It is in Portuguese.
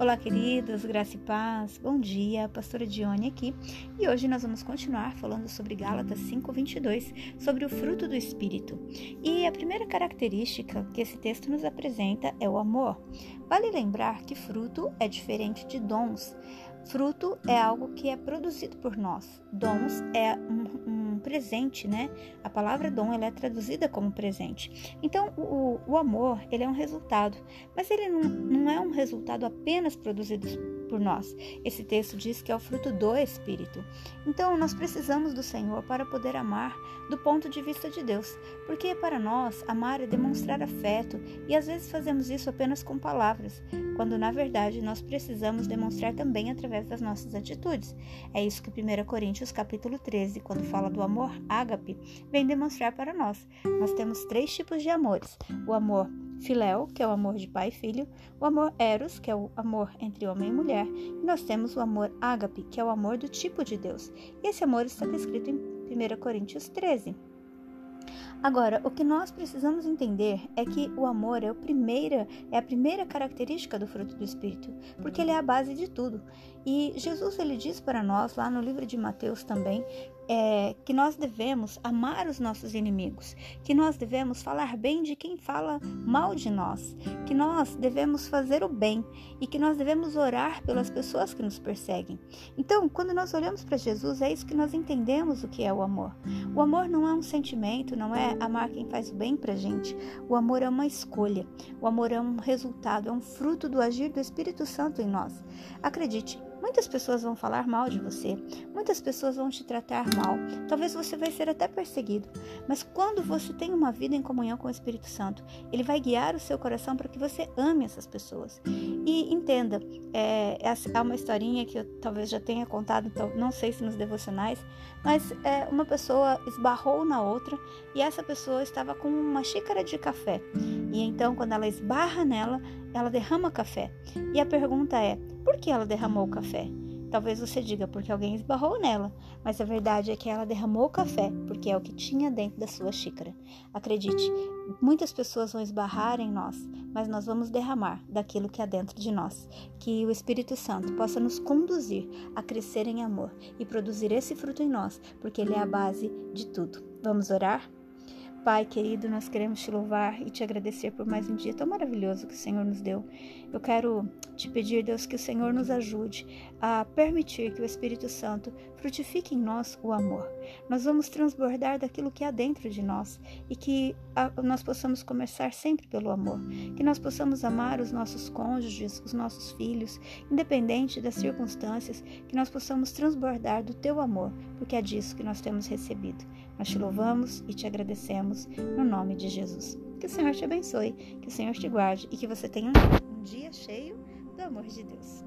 Olá, queridos, graça e paz. Bom dia, pastora Dione aqui. E hoje nós vamos continuar falando sobre Gálatas 5:22, sobre o fruto do espírito. E a primeira característica que esse texto nos apresenta é o amor. Vale lembrar que fruto é diferente de dons. Fruto é algo que é produzido por nós. Dons é um, um presente, né? A palavra dom ela é traduzida como presente. Então, o, o amor ele é um resultado, mas ele não, não é um resultado apenas produzido por nós. Esse texto diz que é o fruto do Espírito. Então, nós precisamos do Senhor para poder amar do ponto de vista de Deus, porque para nós amar é demonstrar afeto e às vezes fazemos isso apenas com palavras, quando na verdade nós precisamos demonstrar também através das nossas atitudes. É isso que 1 Coríntios capítulo 13, quando fala do amor ágape, vem demonstrar para nós. Nós temos três tipos de amores: o amor Filéu, que é o amor de pai e filho, o amor Eros, que é o amor entre homem e mulher, e nós temos o amor Ágape, que é o amor do tipo de Deus. E esse amor está descrito em 1 Coríntios 13. Agora, o que nós precisamos entender é que o amor é, o primeira, é a primeira característica do fruto do Espírito, porque ele é a base de tudo. E Jesus ele diz para nós, lá no livro de Mateus também, é, que nós devemos amar os nossos inimigos, que nós devemos falar bem de quem fala mal de nós, que nós devemos fazer o bem e que nós devemos orar pelas pessoas que nos perseguem. Então, quando nós olhamos para Jesus, é isso que nós entendemos o que é o amor. O amor não é um sentimento, não é amar quem faz o bem para gente. O amor é uma escolha. O amor é um resultado, é um fruto do agir do Espírito Santo em nós. Acredite, Muitas pessoas vão falar mal de você, muitas pessoas vão te tratar mal, talvez você vai ser até perseguido, mas quando você tem uma vida em comunhão com o Espírito Santo, ele vai guiar o seu coração para que você ame essas pessoas. E entenda, é, é uma historinha que eu talvez já tenha contado, então, não sei se nos devocionais, mas é, uma pessoa esbarrou na outra e essa pessoa estava com uma xícara de café. E então, quando ela esbarra nela, ela derrama café. E a pergunta é: por que ela derramou o café? Talvez você diga porque alguém esbarrou nela, mas a verdade é que ela derramou o café porque é o que tinha dentro da sua xícara. Acredite, muitas pessoas vão esbarrar em nós, mas nós vamos derramar daquilo que há dentro de nós. Que o Espírito Santo possa nos conduzir a crescer em amor e produzir esse fruto em nós, porque ele é a base de tudo. Vamos orar? Pai querido, nós queremos te louvar e te agradecer por mais um dia tão maravilhoso que o Senhor nos deu. Eu quero te pedir, Deus, que o Senhor nos ajude a permitir que o Espírito Santo frutifique em nós o amor. Nós vamos transbordar daquilo que há dentro de nós e que nós possamos começar sempre pelo amor. Que nós possamos amar os nossos cônjuges, os nossos filhos, independente das circunstâncias, que nós possamos transbordar do teu amor, porque é disso que nós temos recebido. Nós te louvamos e te agradecemos no nome de Jesus. Que o Senhor te abençoe, que o Senhor te guarde e que você tenha um dia cheio do amor de Deus.